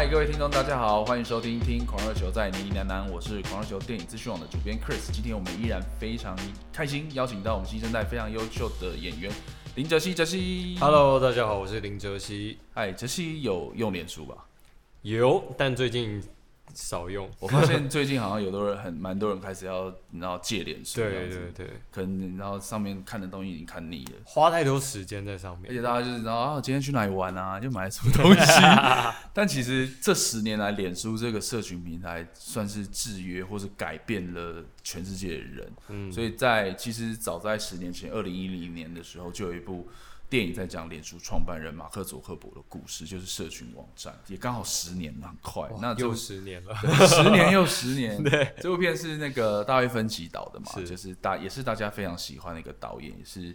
嗨，各位听众，大家好，欢迎收听《听狂热球在你喃喃》，我是狂热球电影资讯网的主编 Chris。今天我们依然非常开心，邀请到我们新生代非常优秀的演员林哲熙。哲熙，Hello，大家好，我是林哲熙。嗨，哲熙有用脸书吧？有，但最近。少用，我发现最近好像有的人很蛮多人开始要你知道戒脸书，对对对，可能然后上面看的东西已经看腻了，花太多时间在上面，而且大家就是然后啊今天去哪里玩啊，就买了什么东西，但其实这十年来，脸书这个社群平台算是制约或是改变了全世界的人，嗯，所以在其实早在十年前，二零一零年的时候就有一部。电影在讲脸书创办人马克·佐克伯的故事，就是社群网站，也刚好十年了，很快，那就又十年了，十年又十年。对，这部片是那个大卫·芬奇导的嘛，是就是大也是大家非常喜欢的一个导演，也是。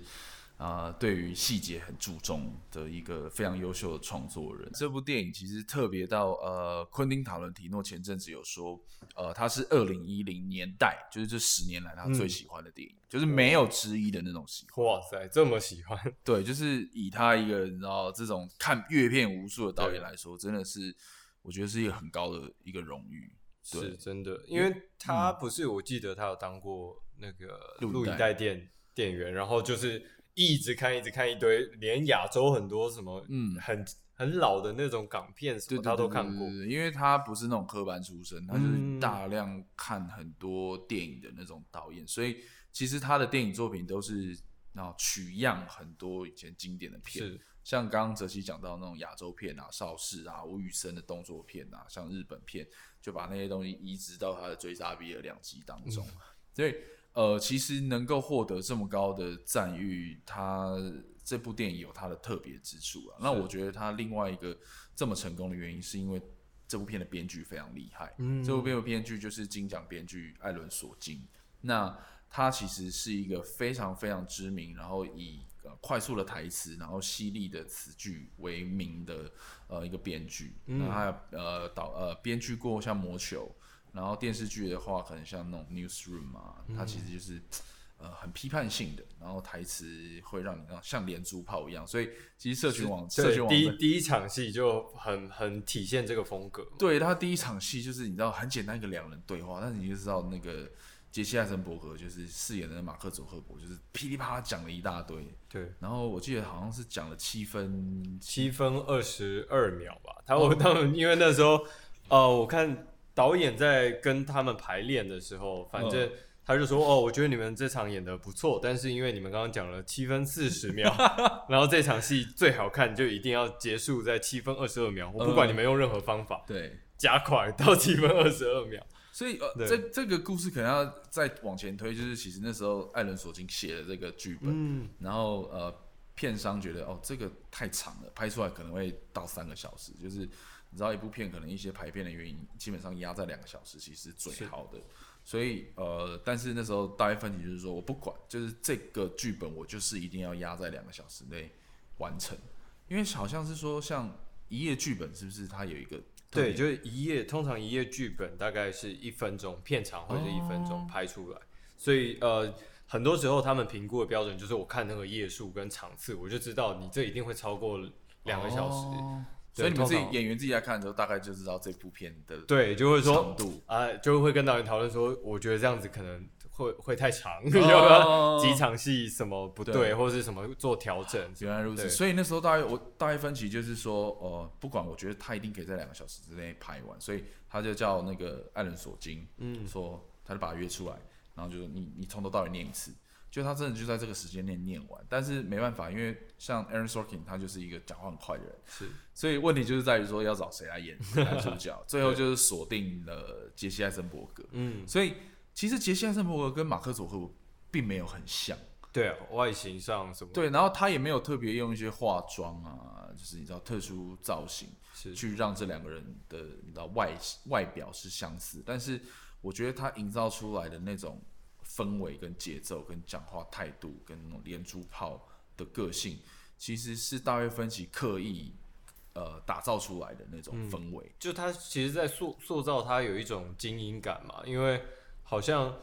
啊、呃，对于细节很注重的一个非常优秀的创作人。这部电影其实特别到呃，昆汀塔伦提诺前阵子有说，呃，他是二零一零年代，就是这十年来他最喜欢的电影，嗯、就是没有之一的那种喜欢。哇塞，这么喜欢？对，就是以他一个你知道这种看阅片无数的导演来说，真的是我觉得是一个很高的一个荣誉。是真的，因为他不是，我记得他有当过那个录影带店店员，然后就是。一直看，一直看一堆，连亚洲很多什么，嗯，很很老的那种港片什么，他都看过。因为他不是那种科班出身，他就是大量看很多电影的那种导演，嗯、所以其实他的电影作品都是啊取样很多以前经典的片，是像刚刚泽熙讲到那种亚洲片啊，邵氏啊，吴宇森的动作片啊，像日本片，就把那些东西移植到他的追杀比的两集当中，嗯、所以。呃，其实能够获得这么高的赞誉，他这部电影有它的特别之处啊。那我觉得他另外一个这么成功的原因，是因为这部片的编剧非常厉害。嗯，这部片的编剧就是金奖编剧艾伦索金。那他其实是一个非常非常知名，然后以呃快速的台词，然后犀利的词句为名的呃一个编剧。嗯，那他呃导呃编剧过像《魔球》。然后电视剧的话，可能像那种 newsroom 嘛，它其实就是，呃，很批判性的，然后台词会让你让像连珠炮一样，所以其实社群网，社群网第一第一场戏就很很体现这个风格。对，他第一场戏就是你知道很简单一个两人对话，但是你就知道那个杰西艾森伯格就是饰演的马克佐赫伯，就是噼里啪啦讲了一大堆。对，然后我记得好像是讲了七分七分二十二秒吧。他我他们因为那时候，呃，我看。导演在跟他们排练的时候，反正他就说：“哦，我觉得你们这场演得不错，但是因为你们刚刚讲了七分四十秒，然后这场戏最好看就一定要结束在七分二十二秒。我不管你们用任何方法，对，加快到七分二十二秒。所以，呃，这这个故事可能要再往前推，就是其实那时候艾伦索金写了这个剧本，嗯，然后呃，片商觉得哦，这个太长了，拍出来可能会到三个小时，就是。”你知道一部片可能一些排片的原因，基本上压在两个小时，其实是最好的。所以呃，但是那时候大卫芬奇就是说，我不管，就是这个剧本我就是一定要压在两个小时内完成，因为好像是说像一页剧本是不是它有一个对，就是一页，通常一页剧本大概是一分钟片长或者一分钟拍出来，哦、所以呃，很多时候他们评估的标准就是我看那个页数跟场次，我就知道你这一定会超过两个小时。哦所以你们自己演员自己来看的时候，大概就知道这部片的对，就会说长度。啊，就会跟导演讨论说，我觉得这样子可能会会太长，几场戏什么不对，对。或者是什么做调整？原来如此，所以那时候大概我大概分歧就是说，呃，不管我觉得他一定可以在两个小时之内拍完，所以他就叫那个艾伦索金，嗯，说他就把他约出来，然后就说你你从头到尾念一次。就他真的就在这个时间内念完，但是没办法，因为像 Aaron Sorkin 他就是一个讲话很快的人，是，所以问题就是在于说要找谁来演男主角，最后就是锁定了杰西·艾森伯格。嗯，所以其实杰西·艾森伯格跟马克·佐克伯并没有很像，对啊，外形上什么，对，然后他也没有特别用一些化妆啊，就是你知道特殊造型，是。去让这两个人的你知道外外表是相似，但是我觉得他营造出来的那种。氛围跟节奏跟讲话态度跟那种连珠炮的个性，其实是大卫芬奇刻意呃打造出来的那种氛围。就他其实，在塑塑造他有一种精英感嘛，因为好像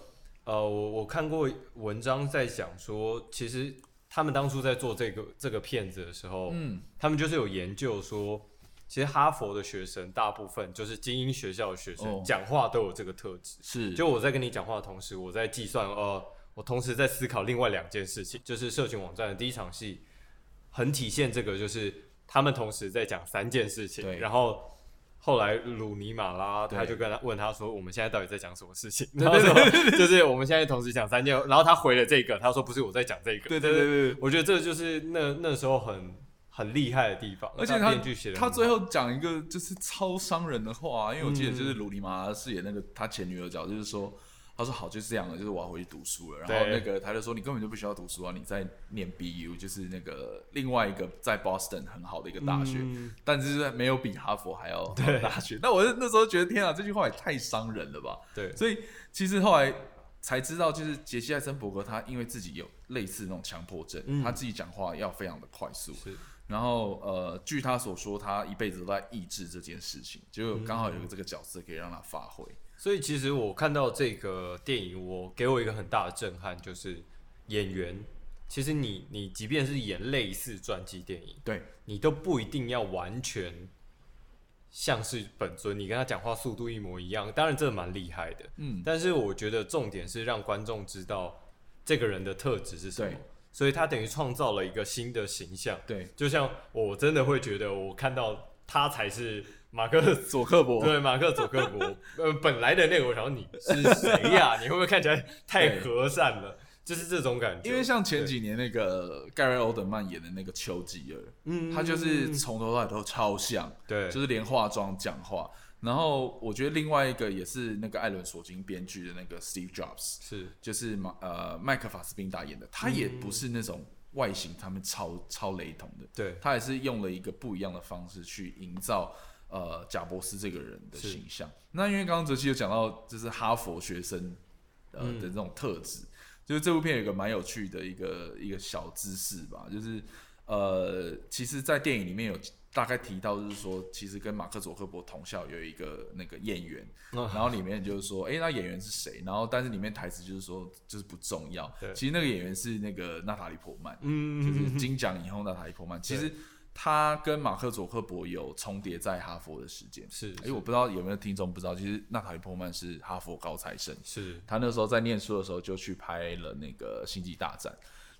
呃，我我看过文章在讲说，其实他们当初在做这个这个片子的时候，嗯，他们就是有研究说，其实哈佛的学生大部分就是精英学校的学生，讲、哦、话都有这个特质。是，就我在跟你讲话的同时，我在计算，呃，我同时在思考另外两件事情，就是社群网站的第一场戏，很体现这个，就是他们同时在讲三件事情。对，然后后来鲁尼马拉他就跟他问他说：“我们现在到底在讲什么事情？”然后 就是我们现在同时讲三件，然后他回了这个，他说：“不是我在讲这个。”对对对对，我觉得这就是那那时候很。很厉害的地方，而且他他最后讲一个就是超伤人的话，因为我记得就是鲁尼马拉饰演那个他前女友角，就是说他说好就是这样了，就是我要回去读书了。然后那个他就说你根本就不需要读书啊，你在念 BU，就是那个另外一个在 Boston 很好的一个大学，但是没有比哈佛还要好的大学。那我那时候觉得天啊，这句话也太伤人了吧？对，所以其实后来才知道，就是杰西·艾森伯格他因为自己有类似那种强迫症，他自己讲话要非常的快速。然后，呃，据他所说，他一辈子都在抑制这件事情，就刚好有个这个角色可以让他发挥。嗯。所以，其实我看到这个电影，我给我一个很大的震撼，就是演员，其实你你即便是演类似传记电影，对你都不一定要完全像是本尊，你跟他讲话速度一模一样。当然，这蛮厉害的，嗯。但是，我觉得重点是让观众知道这个人的特质是什么。所以他等于创造了一个新的形象，对，就像我真的会觉得，我看到他才是马克 佐克伯，对，马克佐克伯，呃，本来的那个，我想说你是谁呀？你会不会看起来太和善了？就是这种感觉。因为像前几年那个盖瑞欧德曼演的那个丘吉尔，嗯，他就是从头到尾都超像，对，就是连化妆讲话。然后我觉得另外一个也是那个艾伦索金编剧的那个 Steve Jobs，是。就是马呃麦克法斯宾达演的，他也不是那种外形他们超超雷同的，对，他也是用了一个不一样的方式去营造呃贾伯斯这个人的形象。那因为刚刚泽熙有讲到就是哈佛学生呃的这种特质，就是这部片有一个蛮有趣的一个一个小知识吧，就是呃其实，在电影里面有。大概提到就是说，其实跟马克·佐克伯同校有一个那个演员，然后里面就是说，哎，那演员是谁？然后但是里面台词就是说，就是不重要。其实那个演员是那个娜塔莉·波曼，嗯就是金奖以后娜塔莉·波曼。其实他跟马克·佐克伯有重叠在哈佛的时间。是，哎，我不知道有没有听众不知道，其实娜塔莉·波曼是哈佛高材生。是，他那时候在念书的时候就去拍了那个《星际大战》。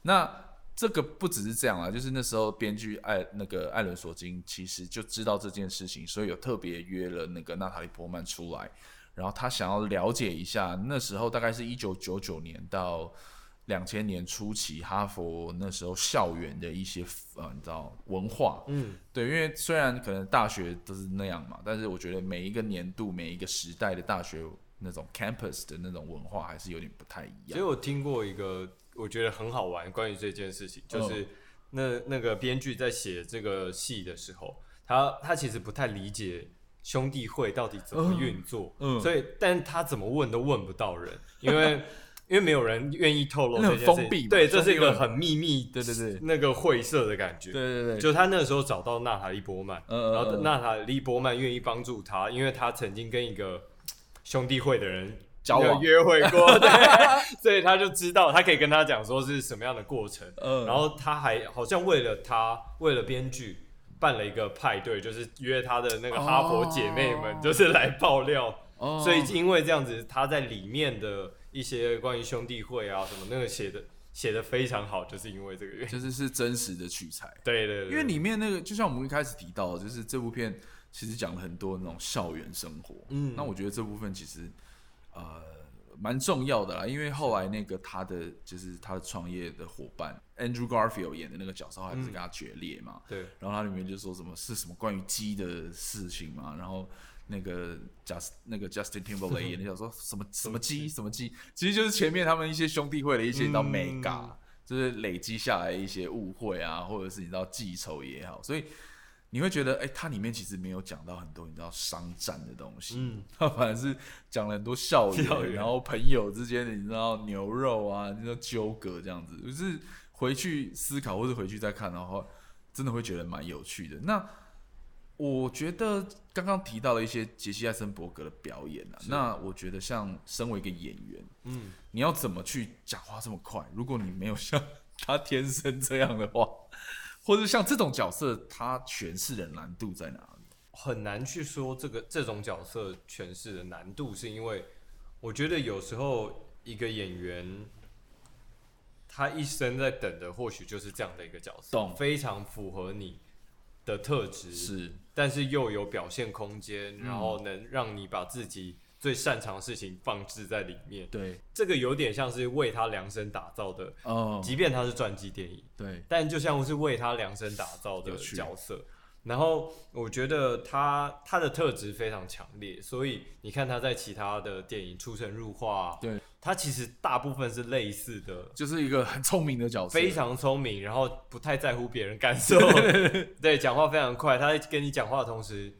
那这个不只是这样啊，就是那时候编剧艾那个艾伦索金其实就知道这件事情，所以有特别约了那个娜塔莉波曼出来，然后他想要了解一下那时候大概是一九九九年到两千年初期哈佛那时候校园的一些呃你知道文化，嗯，对，因为虽然可能大学都是那样嘛，但是我觉得每一个年度每一个时代的大学那种 campus 的那种文化还是有点不太一样。所以我听过一个。我觉得很好玩。关于这件事情，就是那那个编剧在写这个戏的时候，他他其实不太理解兄弟会到底怎么运作，嗯，所以但他怎么问都问不到人，因为因为没有人愿意透露这件事，封闭，对，这是一个很秘密，对对对，那个晦涩的感觉，对对对，就他那个时候找到娜塔莉波曼，嗯，然后娜塔莉波曼愿意帮助他，因为他曾经跟一个兄弟会的人。交往约会过，对，所以他就知道，他可以跟他讲说是什么样的过程。嗯，然后他还好像为了他，为了编剧办了一个派对，就是约他的那个哈佛姐妹们，就是来爆料。哦，所以因为这样子，他在里面的一些关于兄弟会啊什么那个写的写的非常好，就是因为这个原因，就是是真实的取材。对对对，因为里面那个就像我们一开始提到，就是这部片其实讲了很多那种校园生活。嗯，那我觉得这部分其实。呃，蛮重要的啦，因为后来那个他的就是他的创业的伙伴 Andrew Garfield 演的那个角色，还不是跟他决裂嘛？对。然后他里面就说什么是什么关于鸡的事情嘛？然后那个 Just 那个 Justin Timberlake 演的角色说什么什么鸡什么鸡，其实就是前面他们一些兄弟会的一些你知道 mega，就是累积下来一些误会啊，或者是你知道记仇也好，所以。你会觉得，哎、欸，它里面其实没有讲到很多你知道商战的东西，嗯，它反而是讲了很多校园，校然后朋友之间的你知道牛肉啊，你知道纠葛这样子，就是回去思考或者回去再看的话，真的会觉得蛮有趣的。那我觉得刚刚提到了一些杰西·艾森伯格的表演啊，那我觉得像身为一个演员，嗯，你要怎么去讲话这么快？如果你没有像 他天生这样的话。或者像这种角色，他诠释的难度在哪里？很难去说这个这种角色诠释的难度，是因为我觉得有时候一个演员他一生在等的或许就是这样的一个角色，非常符合你的特质，是，但是又有表现空间，然后能让你把自己最擅长的事情放置在里面。对，这个有点像是为他量身打造的，哦，即便他是传记电影，对，但就像是为他量身打造的角色。然后我觉得他他的特质非常强烈，所以你看他在其他的电影出神入化，对，他其实大部分是类似的，就是一个很聪明的角色，非常聪明，然后不太在乎别人感受，对，讲话非常快。他在跟你讲话的同时，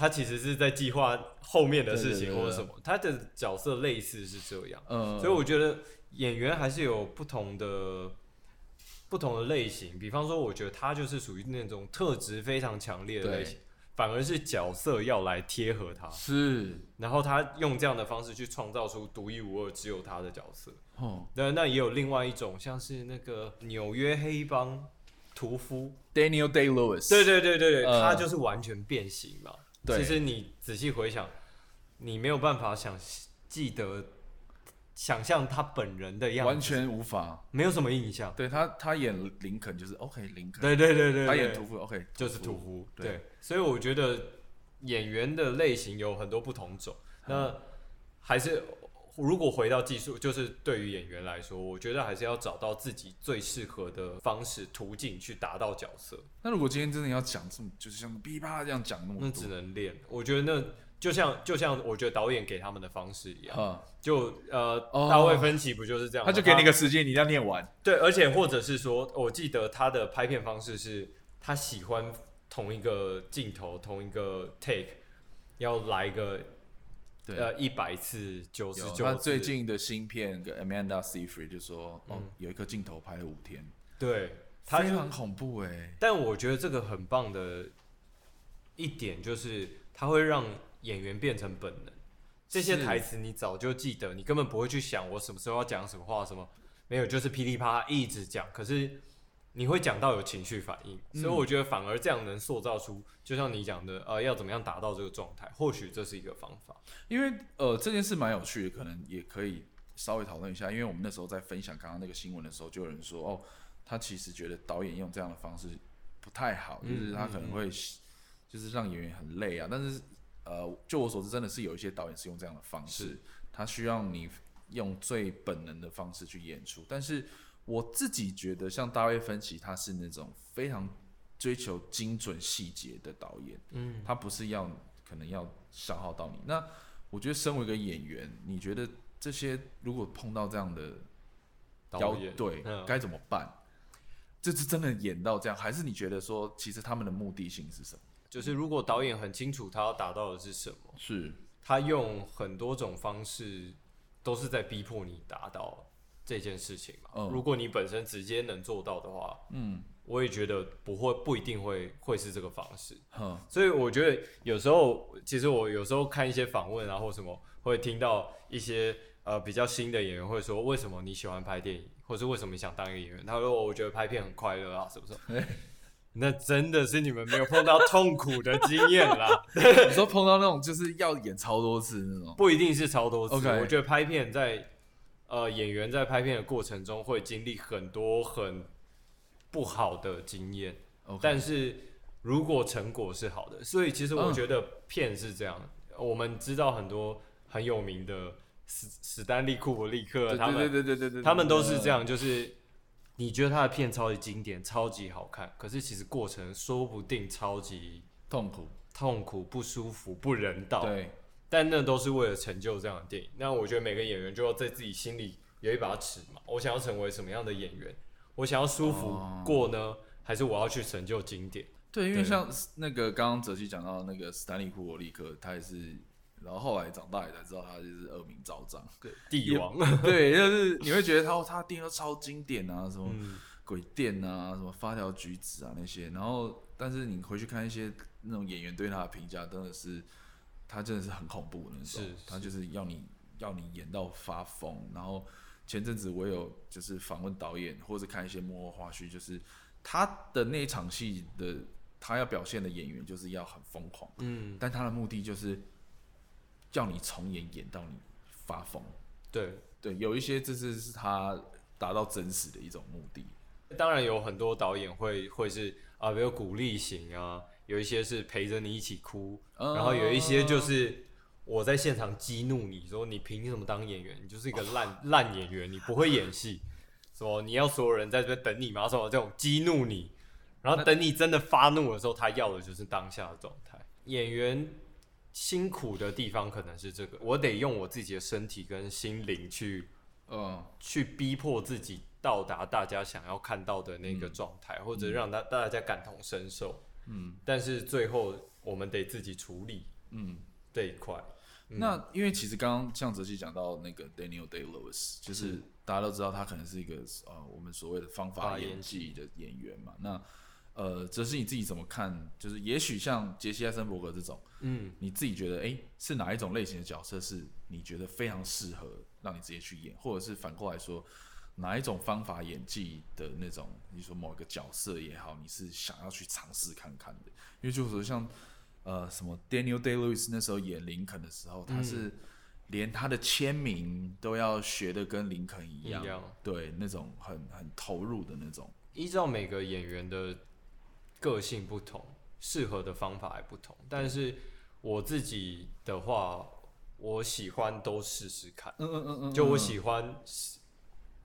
他其实是在计划后面的事情或者什么。他的角色类似是这样，嗯，所以我觉得演员还是有不同的。不同的类型，比方说，我觉得他就是属于那种特质非常强烈的类型，反而是角色要来贴合他，是，然后他用这样的方式去创造出独一无二、只有他的角色。哦，那那也有另外一种，像是那个纽约黑帮屠夫。Daniel Day Lewis，对对对对对，呃、他就是完全变形嘛。对，其实你仔细回想，你没有办法想记得。想象他本人的样子，完全无法，没有什么印象。对他，他演林肯就是 OK，林肯。对对对对，他演屠夫 OK，就是屠夫。对，所以我觉得演员的类型有很多不同种。那还是如果回到技术，就是对于演员来说，我觉得还是要找到自己最适合的方式途径去达到角色。那如果今天真的要讲这么，就是像噼啪这样讲那么多，那只能练。我觉得那。就像就像我觉得导演给他们的方式一样，就呃，大卫芬奇不就是这样？他就给你个时间，你一定要念完。对，而且或者是说，我记得他的拍片方式是，他喜欢同一个镜头、同一个 take，要来一个呃一百次、九十九。他最近的新片跟 Amanda Seyfried 就说，哦，有一个镜头拍了五天，对，他非常恐怖哎。但我觉得这个很棒的一点就是，它会让。演员变成本能，这些台词你早就记得，你根本不会去想我什么时候要讲什么话，什么没有，就是噼里啪啦一直讲。可是你会讲到有情绪反应，嗯，所以我觉得反而这样能塑造出，就像你讲的，呃，要怎么样达到这个状态，或许这是一个方法。因为呃，这件事蛮有趣的，可能也可以稍微讨论一下。因为我们那时候在分享刚刚那个新闻的时候，就有人说，哦，他其实觉得导演用这样的方式不太好，就是他可能会就是让演员很累啊，但是。呃，就我所知，真的是有一些导演是用这样的方式，他需要你用最本能的方式去演出。但是我自己觉得，像大卫芬奇，他是那种非常追求精准细节的导演，嗯，他不是要可能要消耗到你。那我觉得，身为一个演员，你觉得这些如果碰到这样的导演，对，该怎么办？这是真的演到这样，还是你觉得说，其实他们的目的性是什么？就是如果导演很清楚他要达到的是什么，是他用很多种方式都是在逼迫你达到这件事情嘛。嗯，如果你本身直接能做到的话，嗯，我也觉得不会不一定会会是这个方式。嗯，所以我觉得有时候其实我有时候看一些访问啊或什么，会听到一些呃比较新的演员会说，为什么你喜欢拍电影，或是为什么你想当一个演员？他说我觉得拍片很快乐啊，是不是？那真的是你们没有碰到痛苦的经验啦。你说碰到那种就是要演超多次那种，不一定是超多次。我觉得拍片在呃演员在拍片的过程中会经历很多很不好的经验。但是如果成果是好的，所以其实我觉得片是这样。嗯、我们知道很多很有名的史史丹利库伯利克，他们对对对对对，他们都是这样，就是。你觉得他的片超级经典、超级好看，可是其实过程说不定超级痛苦、痛苦、不舒服、不人道。对，但那都是为了成就这样的电影。那我觉得每个演员就要在自己心里有一把尺嘛。我想要成为什么样的演员？我想要舒服过呢，哦、还是我要去成就经典？对，因为像那个刚刚泽西讲到那个斯坦利库伯利克，他也是。然后后来长大也才知道他就是恶名昭彰，对帝王，对，就是你会觉得他他电影都超经典啊，什么鬼店啊，什么发条橘子啊那些。然后，但是你回去看一些那种演员对他的评价，真的是他真的是很恐怖那种，他就是要你要你演到发疯。然后前阵子我有就是访问导演，或者看一些幕后花絮，就是他的那一场戏的他要表现的演员就是要很疯狂，嗯，但他的目的就是叫你重演演到你发疯。对对，有一些这是是他达到真实的一种目的。当然有很多导演会会是啊，比如鼓励型啊，有一些是陪着你一起哭，嗯、然后有一些就是我在现场激怒你说你凭什么当演员？你就是一个烂 烂演员，你不会演戏，说你要所有人在这边等你吗？说这种激怒你，然后等你真的发怒的时候，他要的就是当下的状态。演员辛苦的地方可能是这个，我得用我自己的身体跟心灵去，嗯，去逼迫自己。到达大家想要看到的那个状态，嗯，或者让大大家感同身受。嗯，但是最后我们得自己处理。嗯，这一块。那因为其实刚刚像泽西讲到那个 Daniel Day Lewis，就是大家都知道他可能是一个呃我们所谓的方法演技的演员嘛。那呃，哲熹你自己怎么看？就是也许像杰西·艾森伯格这种，嗯，你自己觉得哎，欸，是哪一种类型的角色是你觉得非常适合让你直接去演，或者是反过来说？哪一种方法演技的那种，你说某一个角色也好，你是想要去尝试看看的？因为就是说像呃什么 Daniel Day Lewis 那时候演林肯的时候，他是连他的签名都要学的跟林肯一样，一样对，那种很很投入的那种。依照每个演员的个性不同，适合的方法也不同。但是我自己的话，我喜欢都试试看。嗯嗯嗯嗯，就我喜欢。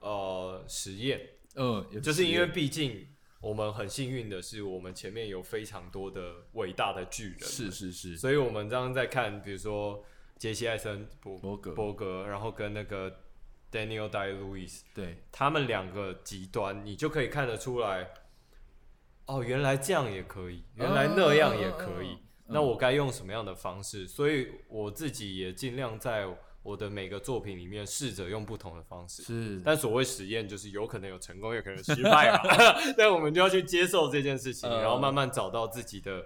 呃，实验，嗯，就是因为毕竟我们很幸运的是，我们前面有非常多的伟大的巨人，是是是，所以我们刚刚在看，比如说杰西·艾森伯格，伯格，然后跟那个 Daniel Day Lewis，对，他们两个极端，你就可以看得出来，哦，原来这样也可以，原来那样也可以，嗯、那我该用什么样的方式？所以我自己也尽量在。我的每个作品里面试着用不同的方式，是，但所谓实验就是有可能有成功，也可能失败嘛。但我们就要去接受这件事情，呃、然后慢慢找到自己的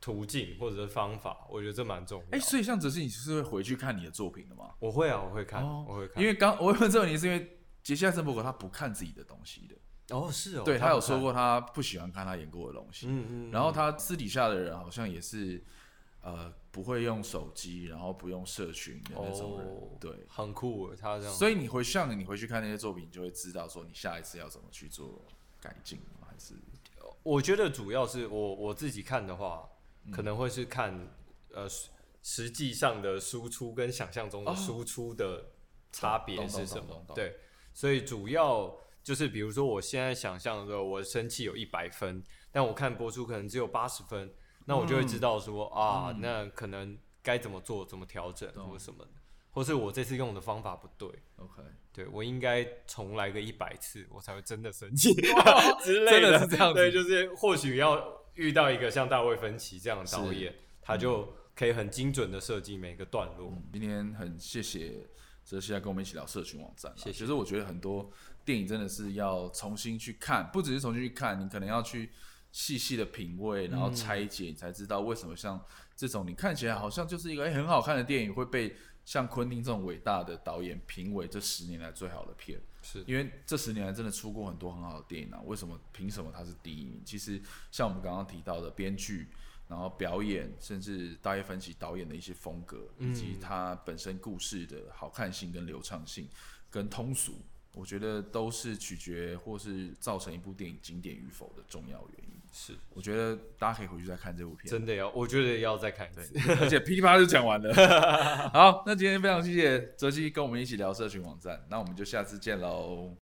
途径或者是方法。我觉得这蛮重要。哎、欸，所以像哲熹，你是会回去看你的作品的吗？我会啊，我会看，哦、我会看。因为刚我问这个问题，是因为杰西·艾森伯格他不看自己的东西的。哦，是哦，对他有说过他不喜欢看他演过的东西。嗯嗯。然后他私底下的人好像也是。呃，不会用手机，然后不用社群的那种人，哦、对，很酷。他这样，所以你回像你回去看那些作品，你就会知道说你下一次要怎么去做改进，还是？我觉得主要是我我自己看的话，嗯、可能会是看呃实际上的输出跟想象中的输出的差别是什么？对，所以主要就是比如说我现在想象的我生气有一百分，但我看播出可能只有八十分。那我就会知道说、嗯、啊，那可能该怎么做，怎么调整或者什么的，或是我这次用的方法不对，OK，对，我应该重来个一百次，我才会真的生气 之类的，真的是这样子。对，就是或许要遇到一个像大卫芬奇这样的导演，他就可以很精准的设计每个段落、嗯。今天很谢谢哲西来跟我们一起聊社群网站，谢谢。其实我觉得很多电影真的是要重新去看，不只是重新去看，你可能要去。细细的品味，然后拆解，你才知道为什么像这种你看起来好像就是一个诶很好看的电影，会被像昆汀这种伟大的导演评为这十年来最好的片。是因为这十年来真的出过很多很好的电影啊？为什么？凭什么他是第一名？其实像我们刚刚提到的编剧，然后表演，甚至大卫芬奇导演的一些风格，以及他本身故事的好看性跟流畅性跟通俗，我觉得都是取决或是造成一部电影经典与否的重要原因。是，我觉得大家可以回去再看这部片。真的要，我觉得要再看一次。而且噼里啪啦就讲完了。好，那今天非常谢谢泽西跟我们一起聊社群网站，那我们就下次见喽。